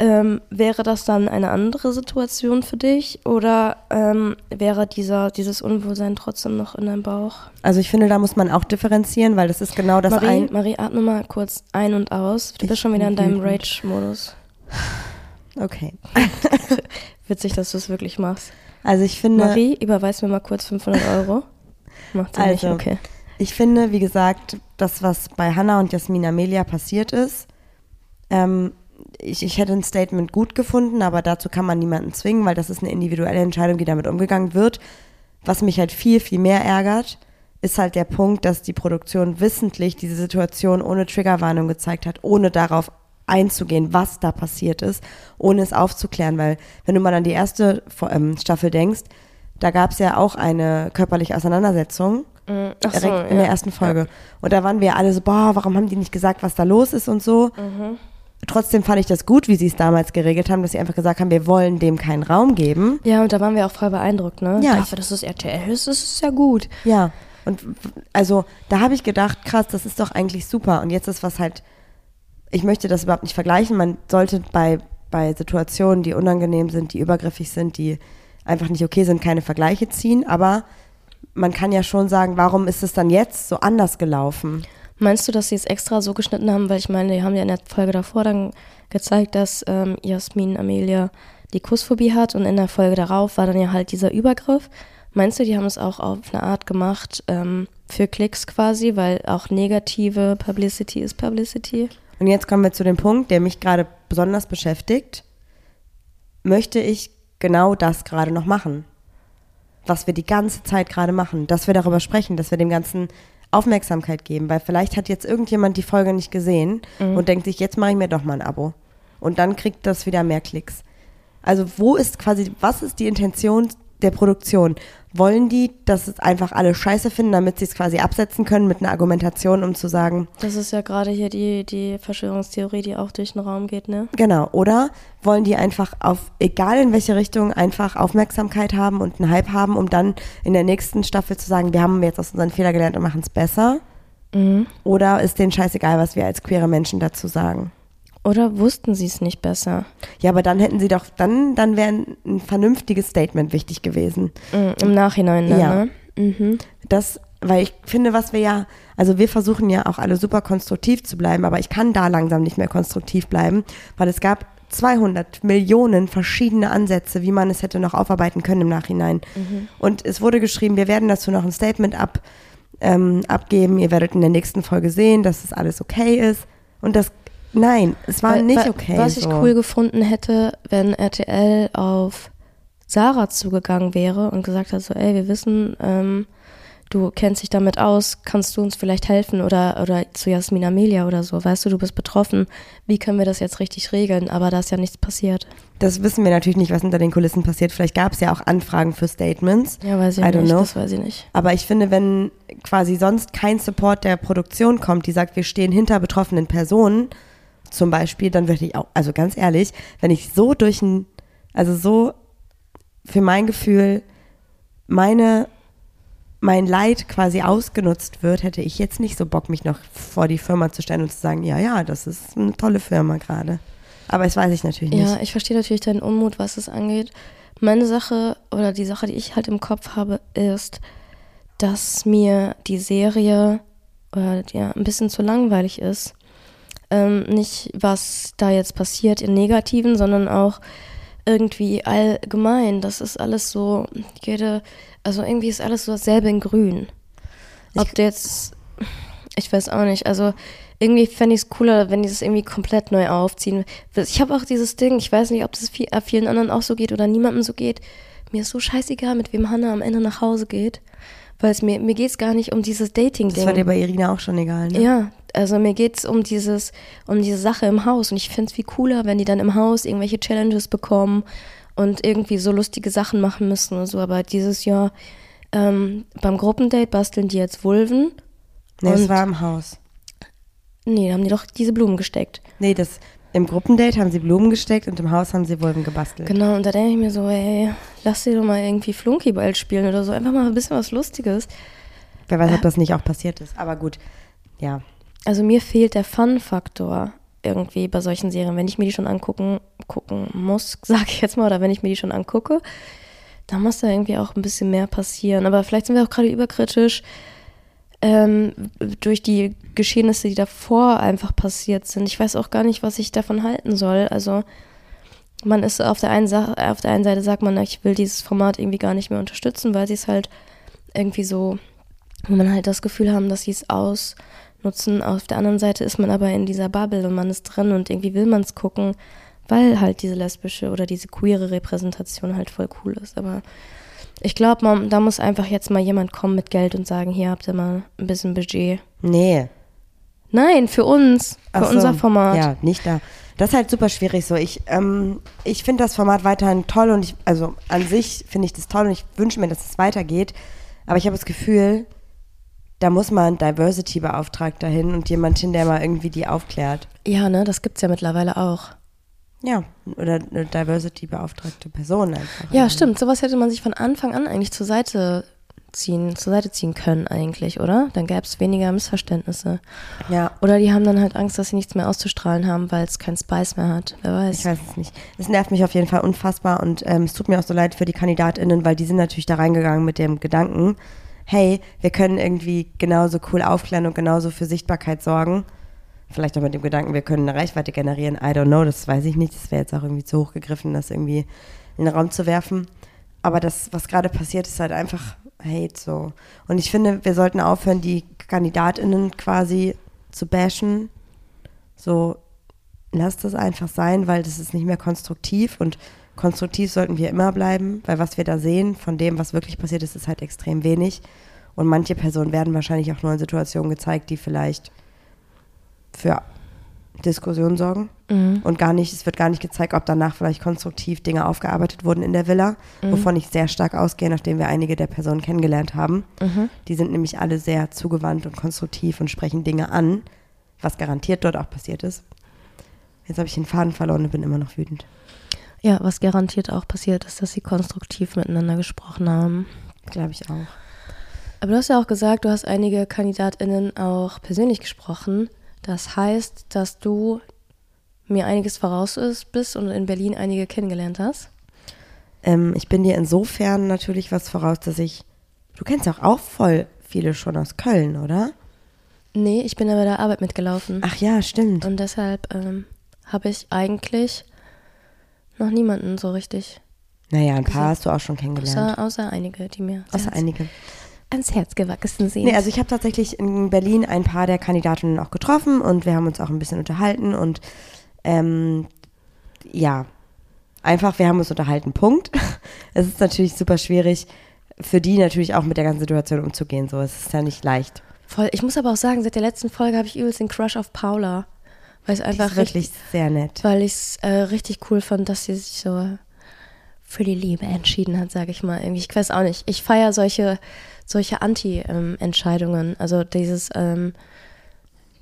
Ähm, wäre das dann eine andere Situation für dich oder ähm, wäre dieser, dieses Unwohlsein trotzdem noch in deinem Bauch? Also ich finde, da muss man auch differenzieren, weil das ist genau das Marie, ein. Marie, atme mal kurz ein und aus. Du Ich bist schon wieder in deinem. Rage-Modus. Okay. Witzig, dass du es wirklich machst. Also ich finde, Marie, überweis mir mal kurz 500 Euro. Macht sie nicht, Also, okay. Ich finde, wie gesagt, das, was bei Hannah und Jasmin Amelia passiert ist, ähm, ich, ich hätte ein Statement gut gefunden, aber dazu kann man niemanden zwingen, weil das ist eine individuelle Entscheidung, die damit umgegangen wird. Was mich halt viel, viel mehr ärgert, ist halt der Punkt, dass die Produktion wissentlich diese Situation ohne Triggerwarnung gezeigt hat, ohne darauf einzugehen, was da passiert ist, ohne es aufzuklären, weil wenn du mal an die erste ähm, Staffel denkst, da gab es ja auch eine körperliche Auseinandersetzung Mm, Ach so, direkt in ja. der ersten Folge. Und da waren wir alle so, boah, warum haben die nicht gesagt, was da los ist und so. Mhm. Trotzdem fand ich das gut, wie sie es damals geregelt haben, dass sie einfach gesagt haben, wir wollen dem keinen Raum geben. Ja, und da waren wir auch voll beeindruckt, ne? Ja. Dafür, dass es RTL ist, ist es ja gut. Ja. Und also da habe ich gedacht, krass, das ist doch eigentlich super. Und jetzt ist was halt, ich möchte das überhaupt nicht vergleichen. Man sollte bei, bei Situationen, die unangenehm sind, die übergriffig sind, die einfach nicht okay sind, keine Vergleiche ziehen. Aber man kann ja schon sagen, warum ist es dann jetzt so anders gelaufen? Meinst du, dass sie es extra so geschnitten haben? Weil ich meine, die haben ja in der Folge davor dann gezeigt, dass ähm, Jasmin Amelia die Kussphobie hat und in der Folge darauf war dann ja halt dieser Übergriff. Meinst du, die haben es auch auf eine Art gemacht ähm, für Klicks quasi, weil auch negative Publicity ist Publicity? Und jetzt kommen wir zu dem Punkt, der mich gerade besonders beschäftigt. Möchte ich genau das gerade noch machen? Was wir die ganze Zeit gerade machen, dass wir darüber sprechen, dass wir dem Ganzen Aufmerksamkeit geben, weil vielleicht hat jetzt irgendjemand die Folge nicht gesehen und denkt sich, jetzt mache ich mir doch mal ein Abo. Und dann kriegt das wieder mehr Klicks. Also wo ist quasi, was ist die Intention der Produktion? Wollen die, dass es einfach alle scheiße finden, damit sie es quasi absetzen können mit einer Argumentation, um zu sagen, Das ist ja gerade hier die, die Verschwörungstheorie, die auch durch den Raum geht, ne? Genau, oder wollen die einfach auf, egal in welche Richtung, einfach Aufmerksamkeit haben und einen Hype haben, um dann in der nächsten Staffel zu sagen, wir haben jetzt aus unseren Fehlern gelernt und machen es besser? Mhm. Oder ist denen scheißegal, was wir als queere Menschen dazu sagen? Oder wussten sie es nicht besser? Ja, aber dann hätten sie doch, dann, dann wäre ein, vernünftiges Statement wichtig gewesen. Mhm, Im Nachhinein dann, Ja. ne? Mhm. Das, weil ich finde, was wir ja, also wir versuchen ja auch alle super konstruktiv zu bleiben, aber ich kann da langsam nicht mehr konstruktiv bleiben, weil es gab 200 Millionen verschiedene Ansätze, wie man es hätte noch aufarbeiten können im Nachhinein. Und es wurde geschrieben, wir werden dazu noch ein Statement ab, ähm, abgeben. Ihr werdet in der nächsten Folge sehen, dass das alles okay ist. Und das, nein, es war Weil- nicht okay. Was ich so. cool gefunden hätte, wenn RTL auf Sarah zugegangen wäre und gesagt hat, so, ey, wir wissen, ähm, du kennst dich damit aus, kannst du uns vielleicht helfen oder, oder zu Jasmin Amelia oder so, weißt du, du bist betroffen, wie können wir das jetzt richtig regeln? Aber da ist ja nichts passiert. Das wissen wir natürlich nicht, was hinter den Kulissen passiert. Vielleicht gab es ja auch Anfragen für Statements. Ja, weiß ich nicht, know. das weiß ich nicht. Aber ich finde, wenn quasi sonst kein Support der Produktion kommt, die sagt, wir stehen hinter betroffenen Personen, zum Beispiel, dann würde ich auch, also ganz ehrlich, wenn ich so durch ein, also so für mein Gefühl meine, mein Leid quasi ausgenutzt wird, hätte ich jetzt nicht so Bock, mich noch vor die Firma zu stellen und zu sagen, ja, ja, das ist eine tolle Firma gerade. Aber das weiß ich natürlich nicht. Ja, ich verstehe natürlich deinen Unmut, was es angeht. Meine Sache oder die Sache, die ich halt im Kopf habe, ist, dass mir die Serie oder ja, ein bisschen zu langweilig ist. Ähm, nicht, was da jetzt passiert im Negativen, sondern auch irgendwie allgemein. Das ist alles so, jede, also irgendwie ist alles so dasselbe in Grün. Ob du jetzt, ich weiß auch nicht, also irgendwie fände ich es cooler, wenn die das irgendwie komplett neu aufziehen. Ich habe auch dieses Ding, ich weiß nicht, ob das viel, äh, vielen anderen auch so geht oder niemandem so geht. Mir ist so scheißegal, mit wem Hannah am Ende nach Hause geht. Weil es mir, mir geht es gar nicht um dieses Dating-Ding. das war dir bei Irina auch schon egal, ne? Ja, also mir geht's um dieses, um diese Sache im Haus. Und ich find's viel cooler, wenn die dann im Haus irgendwelche Challenges bekommen und irgendwie so lustige Sachen machen müssen und so. Aber dieses Jahr ähm, beim Gruppendate basteln die jetzt Vulven. Nee, es war im Haus. Nee, da haben die doch diese Blumen gesteckt. Nee, das, im Gruppendate haben sie Blumen gesteckt und im Haus haben sie Wolven gebastelt. Genau, und da denke ich mir so, ey, lass dir doch mal irgendwie Flunkyball spielen oder so. Einfach mal ein bisschen was Lustiges. Wer weiß, ob das nicht auch passiert ist. Aber gut, ja. Also mir fehlt der Fun-Faktor irgendwie bei solchen Serien. Wenn ich mir die schon angucken gucken muss, sage ich jetzt mal, oder wenn ich mir die schon angucke, da muss da irgendwie auch ein bisschen mehr passieren. Aber vielleicht sind wir auch gerade überkritisch ähm, durch die Geschehnisse, die davor einfach passiert sind. Ich weiß auch gar nicht, was ich davon halten soll. Also man ist auf der einen Sache, auf der einen Seite sagt man, ich will dieses Format irgendwie gar nicht mehr unterstützen, weil sie es halt irgendwie so, wo man halt das Gefühl haben, dass sie es ausnutzen. Auf der anderen Seite ist man aber in dieser Bubble und man ist drin und irgendwie will man es gucken, weil halt diese lesbische oder diese queere Repräsentation halt voll cool ist. Aber ich glaube, da muss einfach jetzt mal jemand kommen mit Geld und sagen, hier habt ihr mal ein bisschen Budget. Nee. Nein, für uns, für so. unser Format. Ja, nicht da. Das ist halt super schwierig so. Ich, ähm, ich finde das Format weiterhin toll und ich, also an sich finde ich das toll und ich wünsche mir, dass es weitergeht. Aber ich habe das Gefühl, da muss mal ein Diversity-Beauftragter hin und jemand hin, der mal irgendwie die aufklärt. Ja, ne, das gibt's ja mittlerweile auch. Ja, oder eine Diversity-beauftragte Person einfach. Ja, stimmt. Sowas hätte man sich von Anfang an eigentlich zur Seite ziehen, zur Seite ziehen können eigentlich, oder? Dann gäbe es weniger Missverständnisse. Ja, Oder die haben dann halt Angst, dass sie nichts mehr auszustrahlen haben, weil es keinen Spice mehr hat. Wer weiß. Ich weiß es nicht. Es nervt mich auf jeden Fall unfassbar und ähm, es tut mir auch so leid für die KandidatInnen, weil die sind natürlich da reingegangen mit dem Gedanken, hey, wir können irgendwie genauso cool aufklären und genauso für Sichtbarkeit sorgen. Vielleicht auch mit dem Gedanken, wir können eine Reichweite generieren. I don't know, das weiß ich nicht. Das wäre jetzt auch irgendwie zu hoch gegriffen, das irgendwie in den Raum zu werfen. Aber das, was gerade passiert, ist halt einfach Hate so. Und ich finde, wir sollten aufhören, die KandidatInnen quasi zu bashen. So, lass das einfach sein, weil das ist nicht mehr konstruktiv und konstruktiv sollten wir immer bleiben, weil was wir da sehen von dem, was wirklich passiert ist, ist halt extrem wenig. Und manche Personen werden wahrscheinlich auch nur in Situationen gezeigt, die vielleicht für Diskussion sorgen Mhm. und gar nicht, es wird gar nicht gezeigt, ob danach vielleicht konstruktiv Dinge aufgearbeitet wurden in der Villa, wovon ich sehr stark ausgehe, nachdem wir einige der Personen kennengelernt haben. Mhm. Die sind nämlich alle sehr zugewandt und konstruktiv und sprechen Dinge an, was garantiert dort auch passiert ist. Jetzt habe ich den Faden verloren und bin immer noch wütend. Ja, was garantiert auch passiert ist, dass sie konstruktiv miteinander gesprochen haben. Glaube ich auch. Aber du hast ja auch gesagt, du hast einige KandidatInnen auch persönlich gesprochen. Das heißt, dass du mir einiges voraus ist, bist und in Berlin einige kennengelernt hast. Ähm, ich bin dir insofern natürlich was voraus, dass ich. Du kennst auch, auch voll viele schon aus Köln, oder? Nee, ich bin ja bei der Arbeit mitgelaufen. Ach ja, stimmt. Und deshalb ähm, habe ich eigentlich Noch niemanden so richtig. Naja, ein paar hast du auch schon kennengelernt. Außer, außer einige, die mir Außer ans, einige. ans Herz gewachsen sind. Nee, also ich habe tatsächlich in Berlin ein paar der Kandidatinnen auch getroffen und wir haben uns auch ein bisschen unterhalten und ähm, ja, einfach, wir haben uns unterhalten, Punkt. Es ist natürlich super schwierig, für die natürlich auch mit der ganzen Situation umzugehen. So, es ist ja nicht leicht. Voll. Ich muss aber auch sagen, seit der letzten Folge habe ich übelst den Crush auf Paula. Weil es einfach ist wirklich sehr nett. weil ich es äh, richtig cool fand, dass sie sich so für die Liebe entschieden hat, sage ich mal. Ich weiß auch nicht. Ich feiere solche, solche Anti-Entscheidungen. also dieses, ähm,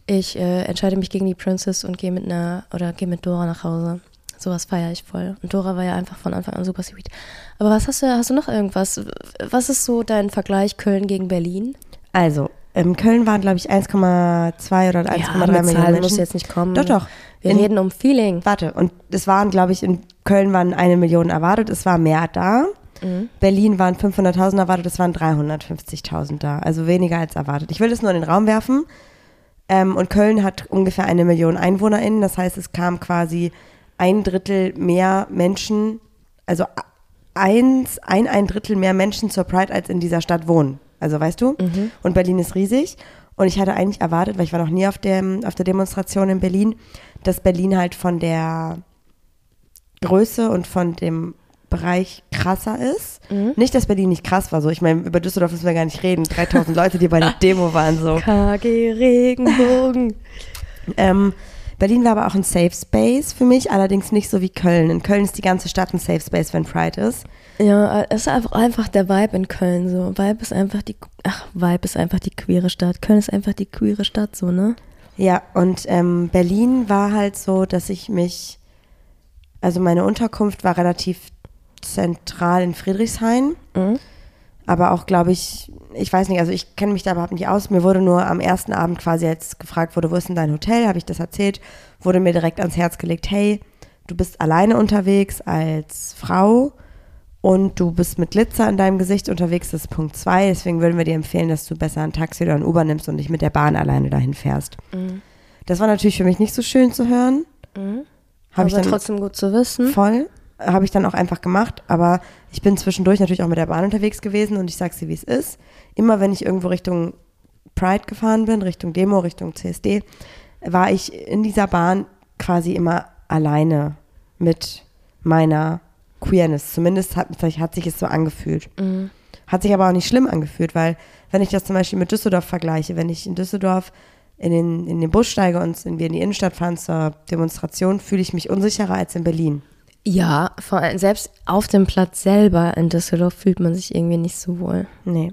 ich äh, entscheide mich gegen die Princess und gehe mit einer oder gehe mit Dora nach Hause. Sowas feiere ich voll. Und Dora war ja einfach von Anfang an super sweet. Aber was hast du, hast du noch irgendwas? Was ist so dein Vergleich Köln gegen Berlin? Also, in Köln waren, glaube ich, 1,2 oder 1,3 mit Millionen Zahlen Menschen. muss jetzt nicht kommen. Doch, doch. Wir In- reden um Feeling. Warte, und es waren, glaube ich, in Köln waren eine Million erwartet, es war mehr da. Mhm. Berlin waren 500.000 erwartet, es waren 350.000 da. Also weniger als erwartet. Ich will das nur in den Raum werfen. Ähm, und Köln hat ungefähr eine Million EinwohnerInnen. Das heißt, es kam quasi ein Drittel mehr Menschen, also eins, ein, ein Drittel mehr Menschen zur Pride, als in dieser Stadt wohnen. Also weißt du? Und Berlin ist riesig. Und ich hatte eigentlich erwartet, weil ich war noch nie auf, dem, auf der Demonstration in Berlin, dass Berlin halt von der Größe und von dem Bereich krasser ist. Nicht, dass Berlin nicht krass war. So, ich meine, über Düsseldorf müssen wir gar nicht reden. 3000 Leute, die bei der Demo waren. So. KG Regenbogen. Ähm, Berlin war aber auch ein Safe Space für mich, allerdings nicht so wie Köln. In Köln ist die ganze Stadt ein Safe Space, wenn Pride ist. Ja, es ist einfach, einfach der Vibe in Köln so. Vibe ist einfach die, ach, Vibe ist einfach die queere Stadt. Köln ist einfach die queere Stadt so, ne? Ja, und ähm, Berlin war halt so, dass ich mich, also meine Unterkunft war relativ zentral in Friedrichshain, Mhm. Aber auch, glaube ich, ich weiß nicht, also ich kenne mich da überhaupt nicht aus. Mir wurde nur am ersten Abend quasi, als gefragt wurde, wo ist denn dein Hotel, habe ich das erzählt, wurde mir direkt ans Herz gelegt, hey, du bist alleine unterwegs als Frau und du bist mit Glitzer in deinem Gesicht unterwegs, das ist Punkt zwei. Deswegen würden wir dir empfehlen, dass du besser ein Taxi oder ein Uber nimmst und nicht mit der Bahn alleine dahin fährst. Das war natürlich für mich nicht so schön zu hören. Habe ich Aber dann trotzdem gut zu wissen. voll, habe ich dann auch einfach gemacht. Aber ich bin zwischendurch natürlich auch mit der Bahn unterwegs gewesen und ich sag's dir, wie es ist. Immer wenn ich irgendwo Richtung Pride gefahren bin, Richtung Demo, Richtung CSD, war ich in dieser Bahn quasi immer alleine mit meiner Queerness. Zumindest hat, hat sich es so angefühlt. Hat sich aber auch nicht schlimm angefühlt, weil wenn ich das zum Beispiel mit Düsseldorf vergleiche, wenn ich in Düsseldorf in den, in den Bus steige und wir in die Innenstadt fahren zur Demonstration, fühle ich mich unsicherer als in Berlin. Ja, vor allem selbst auf dem Platz selber in Düsseldorf fühlt man sich irgendwie nicht so wohl. Nee.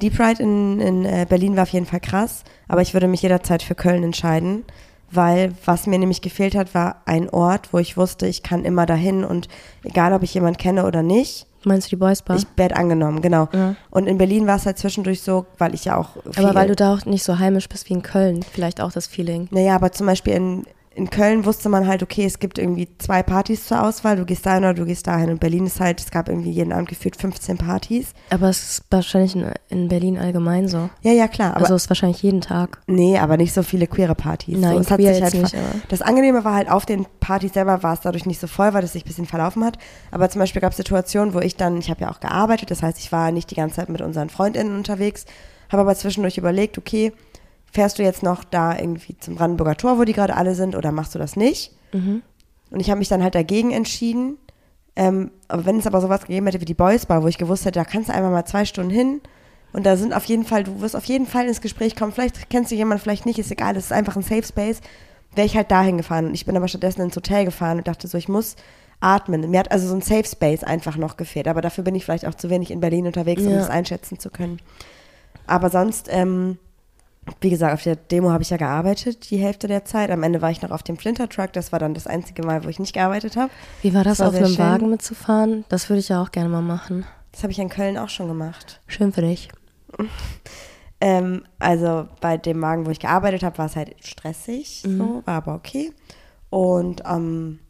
Die Pride in, in äh, Berlin war auf jeden Fall krass, aber ich würde mich jederzeit für Köln entscheiden, weil was mir nämlich gefehlt hat, war ein Ort, wo ich wusste, ich kann immer dahin und egal, ob ich jemanden kenne oder nicht, Meinst du die Boys Bar? ich werde angenommen, genau. Ja. Und in Berlin war es halt zwischendurch so, weil ich ja auch aber weil du da auch nicht so heimisch bist wie in Köln, vielleicht auch das Feeling. Naja, aber zum Beispiel in, in Köln wusste man halt, okay, es gibt irgendwie zwei Partys zur Auswahl, du gehst dahin oder du gehst dahin. Und Berlin ist halt, es gab irgendwie jeden Abend gefühlt 15 Partys. Aber es ist wahrscheinlich in, in Berlin allgemein so. Ja, ja, klar. Aber also es ist wahrscheinlich jeden Tag. Nee, aber nicht so viele queere Partys. Nein, so, es hat sich halt nicht, Das Angenehme war halt, auf den Partys selber war es dadurch nicht so voll, weil es sich ein bisschen verlaufen hat. Aber zum Beispiel gab es Situationen, wo ich dann, ich habe ja auch gearbeitet, das heißt, ich war nicht die ganze Zeit mit unseren FreundInnen unterwegs, habe aber zwischendurch überlegt, okay, fährst du jetzt noch da irgendwie zum Brandenburger Tor, wo die gerade alle sind, oder machst du das nicht? Und ich habe mich dann halt dagegen entschieden. Ähm, aber wenn es aber sowas gegeben hätte wie die Boys Bar, wo ich gewusst hätte, da kannst du einfach mal zwei Stunden hin und da sind auf jeden Fall, du wirst auf jeden Fall ins Gespräch kommen. Vielleicht kennst du jemanden, vielleicht nicht, ist egal, es ist einfach ein Safe Space. Wäre ich halt dahin gefahren und ich bin aber stattdessen ins Hotel gefahren und dachte so, ich muss atmen. Mir hat also so ein Safe Space einfach noch gefehlt, aber dafür bin ich vielleicht auch zu wenig in Berlin unterwegs, um Ja. das einschätzen zu können. Aber sonst, ähm, wie gesagt, auf der Demo habe ich ja gearbeitet, die Hälfte der Zeit. Am Ende war ich noch auf dem Flinter Truck. Das war dann das einzige Mal, wo ich nicht gearbeitet habe. Wie war das, Das war auf einem schön. Wagen mitzufahren? Das würde ich ja auch gerne mal machen. Das habe ich in Köln auch schon gemacht. Schön für dich. Ähm, also bei dem Wagen, wo ich gearbeitet habe, war es halt stressig, so, war aber okay. Und ähm,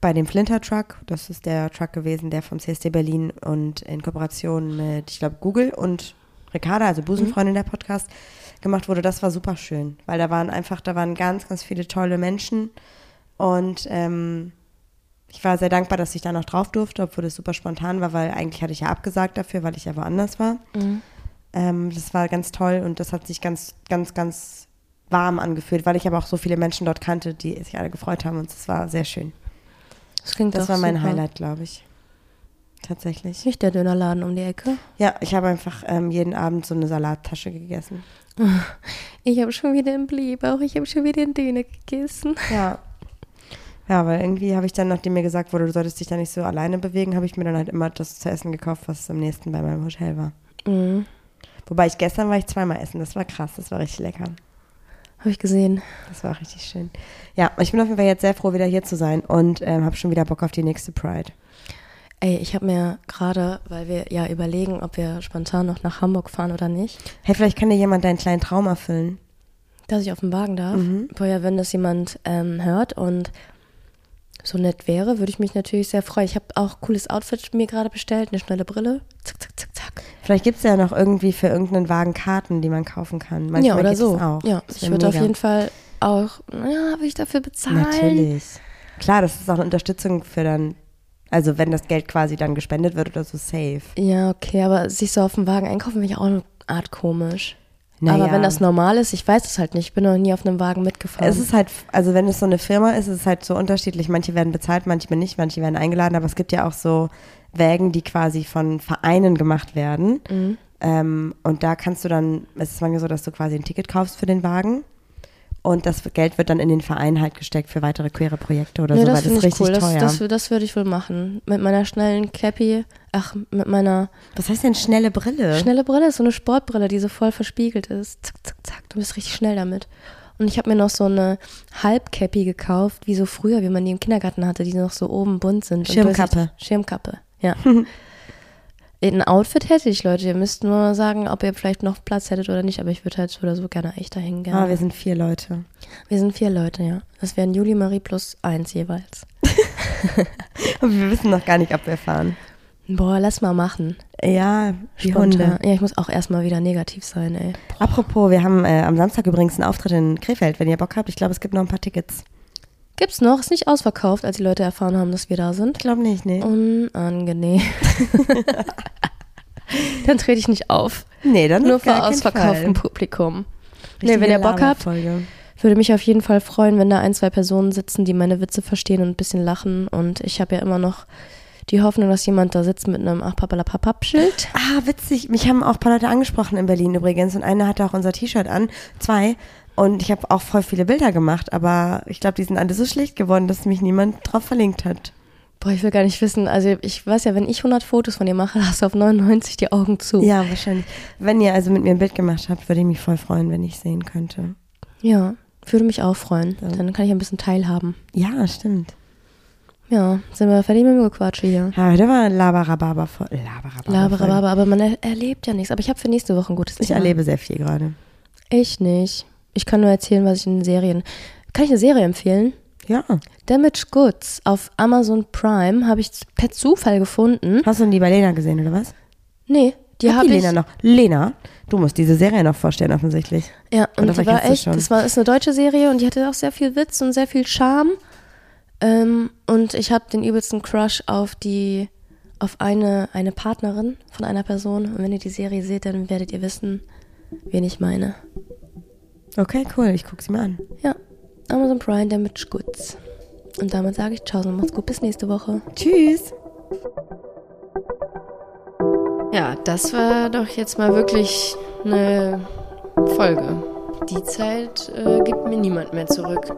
bei dem Flinter Truck, das ist der Truck gewesen, der vom CSD Berlin und in Kooperation mit, ich glaube, Google und Ricarda, also Busenfreundin der Podcast, gemacht wurde, das war super schön, weil da waren einfach, da waren ganz, ganz viele tolle Menschen und ähm, Ich war sehr dankbar, dass ich da noch drauf durfte, obwohl das super spontan war, weil eigentlich hatte ich ja abgesagt dafür, weil ich ja woanders war. Ähm, das war ganz toll und das hat sich ganz, ganz, ganz warm angefühlt, weil ich aber auch so viele Menschen dort kannte, die sich alle gefreut haben und es war sehr schön. Das klingt Das war mein super. Highlight, glaube ich. Tatsächlich. Nicht der Dönerladen um die Ecke. Ja, ich habe einfach ähm, jeden Abend so eine Salattasche gegessen. Ich habe schon wieder einen Blähbauch, ich habe schon wieder einen Döner gegessen. Ja. Ja, weil irgendwie habe ich dann, nachdem mir gesagt wurde, du solltest dich da nicht so alleine bewegen, habe ich mir dann halt immer das zu essen gekauft, was am nächsten bei meinem Hotel war. Mhm. Wobei ich gestern war ich zweimal essen, das war krass, das war richtig lecker. Habe ich gesehen. Das war richtig schön. Ja, ich bin auf jeden Fall jetzt sehr froh, wieder hier zu sein und ähm, habe schon wieder Bock auf die nächste Pride. Ey, ich habe mir gerade, weil wir ja überlegen, ob wir spontan noch nach Hamburg fahren oder nicht, Hey, vielleicht kann dir jemand deinen kleinen Traum erfüllen. dass ich auf den Wagen darf. Mhm. Ja, wenn das jemand ähm, hört und so nett wäre, würde ich mich natürlich sehr freuen. Ich habe auch cooles Outfit mir gerade bestellt, eine schnelle Brille. Zack, zack, zack, zack. Vielleicht gibt es ja noch irgendwie für irgendeinen Wagen Karten, die man kaufen kann. Manchmal ja, oder so. Auch. Ja, Das ich würde auf jeden Fall auch, ja, will ich dafür bezahlen? Natürlich. Klar, das ist auch eine Unterstützung für dann, also wenn das Geld quasi dann gespendet wird oder so, safe. Ja, okay, aber sich so auf dem Wagen einkaufen finde ich auch eine Art komisch. Naja. Aber wenn das normal ist, ich weiß es halt nicht. Ich bin noch nie auf einem Wagen mitgefahren. Es ist halt, also wenn es so eine Firma ist, ist es halt so unterschiedlich. Manche werden bezahlt, manche nicht, manche werden eingeladen, aber es gibt ja auch so Wägen, die quasi von Vereinen gemacht werden. Mhm. Ähm, und da kannst du dann, es ist manchmal so, dass du quasi ein Ticket kaufst für den Wagen. Und das Geld wird dann in den Verein halt gesteckt für weitere queere Projekte oder Nee, so, das weil das richtig cool. Das, teuer. das, das würde ich wohl machen. Mit meiner schnellen Cappy, ach, mit meiner Was heißt denn schnelle Brille? schnelle Brille, ist so eine Sportbrille, die so voll verspiegelt ist. Zack, zack, zack. Du bist richtig schnell damit. Und ich habe mir noch so eine Halbcappy gekauft, wie so früher, wie man die im Kindergarten hatte, die noch so oben bunt sind. Schirmkappe. Schirmkappe, ja. Ein Outfit hätte ich, Leute. Ihr müsst nur sagen, ob ihr vielleicht noch Platz hättet oder nicht. Aber ich würde halt so oder so gerne echt dahin gerne. Ah, wir sind vier Leute. wir sind vier Leute, ja. Das wären Juli, Marie plus eins jeweils. Und wir wissen noch gar nicht, ob wir fahren. Boah, lass mal machen. Ja, die Spontan. Hunde. Ja, ich muss auch erstmal wieder negativ sein, ey. Apropos, wir haben äh, am Samstag übrigens einen Auftritt in Krefeld, wenn ihr Bock habt. Ich glaube, es gibt noch ein paar Tickets. Gibt's noch? Ist nicht ausverkauft, als die Leute erfahren haben, dass wir da sind. Ich glaube nicht, nee. Unangenehm. Dann trete ich nicht auf. Nee, dann Nur vor ausverkauftem. Publikum. Richtige nee, wenn ihr Bock habt, würde mich auf jeden Fall freuen, wenn da ein, zwei Personen sitzen, die meine Witze verstehen und ein bisschen lachen. Und ich habe ja immer noch die Hoffnung, dass jemand da sitzt mit einem Ach Papalapapap-Schild. Ah, witzig. Mich haben auch ein paar Leute angesprochen in Berlin übrigens. Und einer hatte auch unser T-Shirt an. Zwei. Und ich habe auch voll viele Bilder gemacht. Aber ich glaube, die sind alle so schlecht geworden, dass mich niemand drauf verlinkt hat. Boah, ich will gar nicht wissen. Also ich weiß ja, wenn ich 100 Fotos von dir mache, hast du auf 99 die Augen zu. Ja, wahrscheinlich. Wenn ihr also mit mir ein Bild gemacht habt, würde ich mich voll freuen, wenn ich sehen könnte. Ja, würde mich auch freuen. Ja. Dann kann ich ein bisschen teilhaben. Ja, stimmt. Ja, sind wir fertig mit dem Gequatsche hier. Ja, heute war Labarababa voll. Labarababa. Laberababa, aber man er erlebt ja nichts. Aber ich habe für nächste Woche ein gutes Ich Thema. erlebe sehr viel gerade. Ich nicht. Ich kann nur erzählen, was ich in den Serien. Kann ich eine Serie empfehlen? Ja. Damage Goods auf Amazon Prime habe ich per Zufall gefunden. Hast du die bei Lena gesehen, oder was? Nee, die habe ich. Lena noch. Lena, du musst diese Serie noch vorstellen, offensichtlich. Ja, und die vielleicht war echt, das war ist eine deutsche Serie und die hatte auch sehr viel Witz und sehr viel Charme. Ähm, und ich habe den übelsten Crush auf die, auf eine, eine Partnerin von einer Person. Und wenn ihr die Serie seht, dann werdet ihr wissen, wen ich meine. Okay, cool. Ich gucke sie mal an. Ja. Amazon Prime, Damage Goods. Und damit sage ich Ciao und macht's gut. Bis nächste Woche. Tschüss. Ja, das war doch jetzt mal wirklich eine Folge. Die Zeit äh, gibt mir niemand mehr zurück.